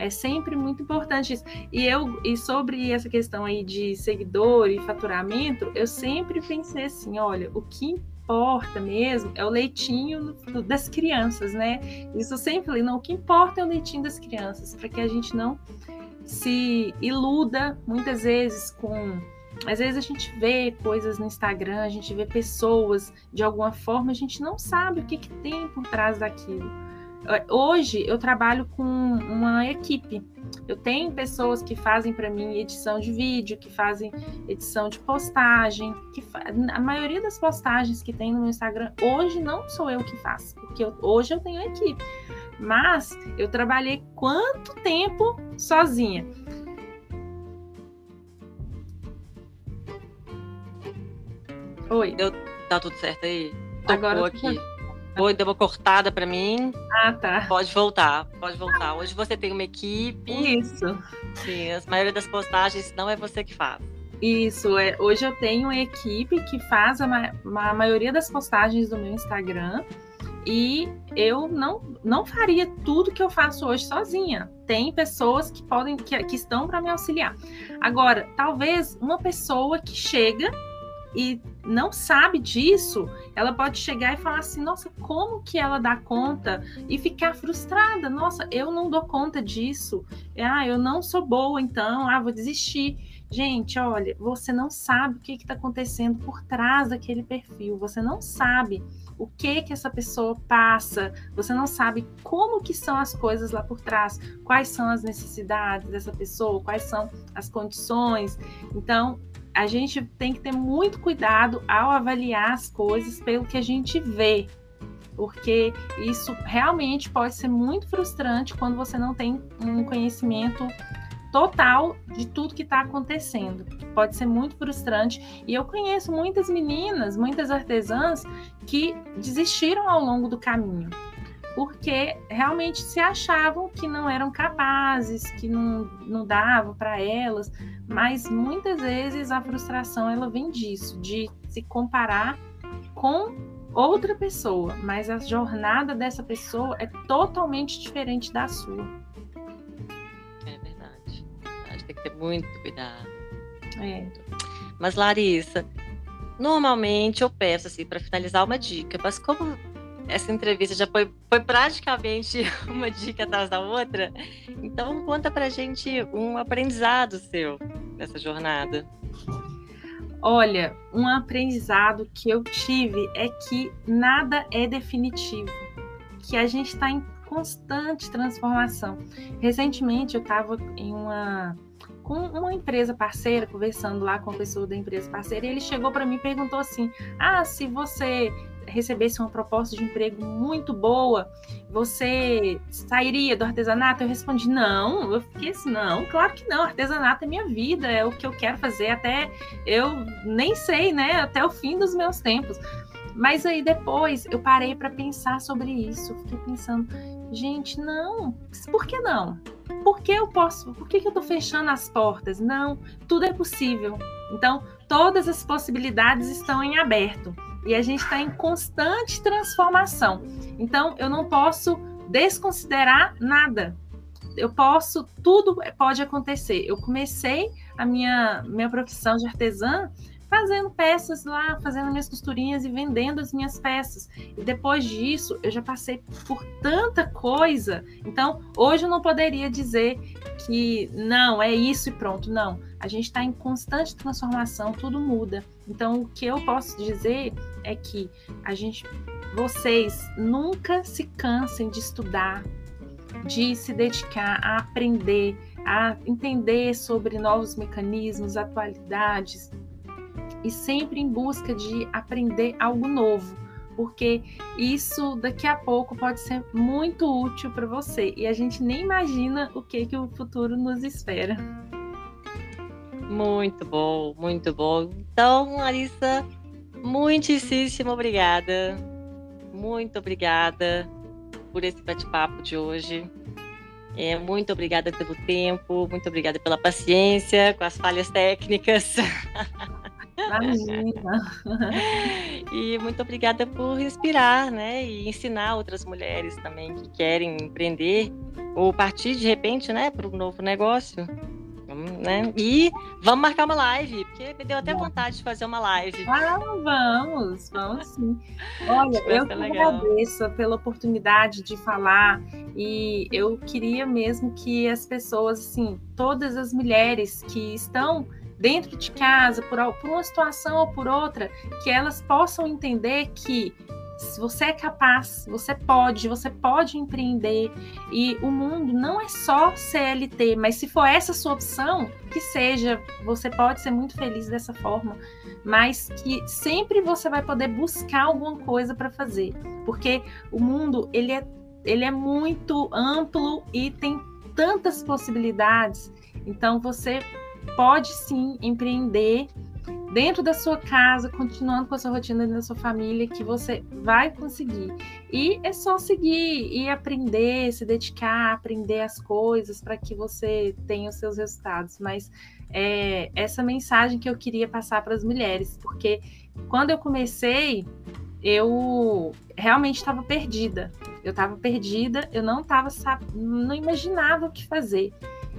É sempre muito importante isso. E eu e sobre essa questão aí de seguidor e faturamento, eu sempre pensei assim, olha, o que importa mesmo é o leitinho das crianças, né? Isso eu sempre falei, não, o que importa é o leitinho das crianças, para que a gente não se iluda muitas vezes com às vezes a gente vê coisas no Instagram, a gente vê pessoas de alguma forma, a gente não sabe o que, que tem por trás daquilo. Hoje eu trabalho com uma equipe. Eu tenho pessoas que fazem para mim edição de vídeo, que fazem edição de postagem, que fa... a maioria das postagens que tem no meu Instagram hoje não sou eu que faço, porque eu... hoje eu tenho equipe. Mas eu trabalhei quanto tempo sozinha? Oi. Deu, tá tudo certo aí? Tocou Agora aqui. Oi, deu uma cortada para mim. Ah, tá. Pode voltar, pode voltar. Hoje você tem uma equipe. Isso. Sim, a maioria das postagens não é você que faz. Isso, é. Hoje eu tenho uma equipe que faz a, ma a maioria das postagens do meu Instagram e eu não, não faria tudo que eu faço hoje sozinha. Tem pessoas que podem que, que estão para me auxiliar. Agora, talvez uma pessoa que chega e não sabe disso, ela pode chegar e falar assim: nossa, como que ela dá conta? E ficar frustrada: nossa, eu não dou conta disso. Ah, eu não sou boa, então, ah, vou desistir. Gente, olha, você não sabe o que está acontecendo por trás daquele perfil, você não sabe o que que essa pessoa passa, você não sabe como que são as coisas lá por trás, quais são as necessidades dessa pessoa, quais são as condições. Então, a gente tem que ter muito cuidado ao avaliar as coisas pelo que a gente vê, porque isso realmente pode ser muito frustrante quando você não tem um conhecimento total de tudo que está acontecendo. Pode ser muito frustrante. E eu conheço muitas meninas, muitas artesãs que desistiram ao longo do caminho porque realmente se achavam que não eram capazes, que não, não dava para elas, mas muitas vezes a frustração ela vem disso, de se comparar com outra pessoa, mas a jornada dessa pessoa é totalmente diferente da sua. É verdade. A gente tem que ter muito cuidado. É. Mas Larissa, normalmente eu peço assim para finalizar uma dica, mas como essa entrevista já foi, foi praticamente uma dica atrás da outra. Então, conta pra gente um aprendizado seu nessa jornada. Olha, um aprendizado que eu tive é que nada é definitivo, que a gente está em constante transformação. Recentemente eu estava em uma com uma empresa parceira, conversando lá com a pessoa da empresa parceira, e ele chegou para mim e perguntou assim: Ah, se você recebesse uma proposta de emprego muito boa, você sairia do artesanato? Eu respondi, não. Eu fiquei assim, não, claro que não. Artesanato é minha vida, é o que eu quero fazer até eu nem sei, né? Até o fim dos meus tempos. Mas aí depois eu parei para pensar sobre isso. Fiquei pensando, gente, não, por que não? Por que eu posso? Por que, que eu estou fechando as portas? Não, tudo é possível. Então, todas as possibilidades estão em aberto e a gente está em constante transformação. Então, eu não posso desconsiderar nada. Eu posso, tudo pode acontecer. Eu comecei a minha, minha profissão de artesã fazendo peças lá, fazendo minhas costurinhas e vendendo as minhas peças. E depois disso, eu já passei por tanta coisa. Então, hoje eu não poderia dizer que não, é isso e pronto. Não. A gente está em constante transformação, tudo muda. Então, o que eu posso dizer é que a gente, vocês nunca se cansem de estudar, de se dedicar a aprender, a entender sobre novos mecanismos, atualidades, e sempre em busca de aprender algo novo, porque isso daqui a pouco pode ser muito útil para você e a gente nem imagina o que que o futuro nos espera. Muito bom, muito bom. Então, Larissa, muitíssimo obrigada. Muito obrigada por esse bate-papo de hoje. É, muito obrigada pelo tempo, muito obrigada pela paciência com as falhas técnicas. Imagina. e muito obrigada por inspirar, né? E ensinar outras mulheres também que querem empreender ou partir de repente, né, para um novo negócio. Né? E vamos marcar uma live, porque me deu até vontade de fazer uma live. Ah, vamos, vamos sim. Olha, eu que agradeço pela oportunidade de falar e eu queria mesmo que as pessoas, assim, todas as mulheres que estão dentro de casa, por, por uma situação ou por outra, que elas possam entender que se você é capaz, você pode, você pode empreender. E o mundo não é só CLT, mas se for essa sua opção, que seja, você pode ser muito feliz dessa forma, mas que sempre você vai poder buscar alguma coisa para fazer, porque o mundo ele é, ele é muito amplo e tem tantas possibilidades. Então você pode sim empreender dentro da sua casa, continuando com a sua rotina dentro da sua família, que você vai conseguir. E é só seguir e aprender, se dedicar, aprender as coisas para que você tenha os seus resultados. Mas é essa mensagem que eu queria passar para as mulheres, porque quando eu comecei, eu realmente estava perdida. Eu estava perdida, eu não estava, não imaginava o que fazer.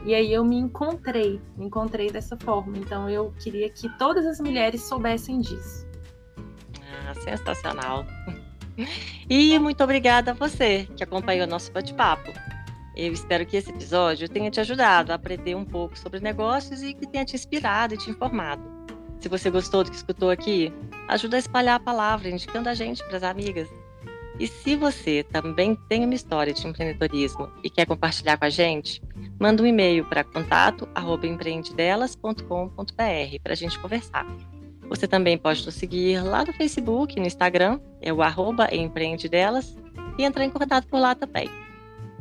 E aí eu me encontrei, me encontrei dessa forma. Então eu queria que todas as mulheres soubessem disso. Ah, sensacional. E muito obrigada a você que acompanhou nosso bate-papo. Eu espero que esse episódio tenha te ajudado a aprender um pouco sobre negócios e que tenha te inspirado e te informado. Se você gostou do que escutou aqui, ajuda a espalhar a palavra, indicando a gente para as amigas. E se você também tem uma história de empreendedorismo e quer compartilhar com a gente, manda um e-mail para contato@empreendedelas.com.br para a gente conversar. Você também pode nos seguir lá no Facebook, no Instagram, é o arroba empreendedelas, e entrar em contato por lá também.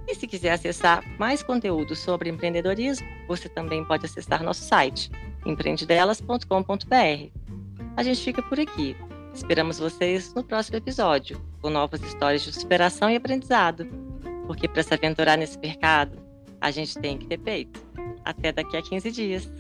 E se quiser acessar mais conteúdo sobre empreendedorismo, você também pode acessar nosso site, empreendedelas.com.br. A gente fica por aqui. Esperamos vocês no próximo episódio, com novas histórias de superação e aprendizado. Porque para se aventurar nesse mercado, a gente tem que ter peito. Até daqui a 15 dias.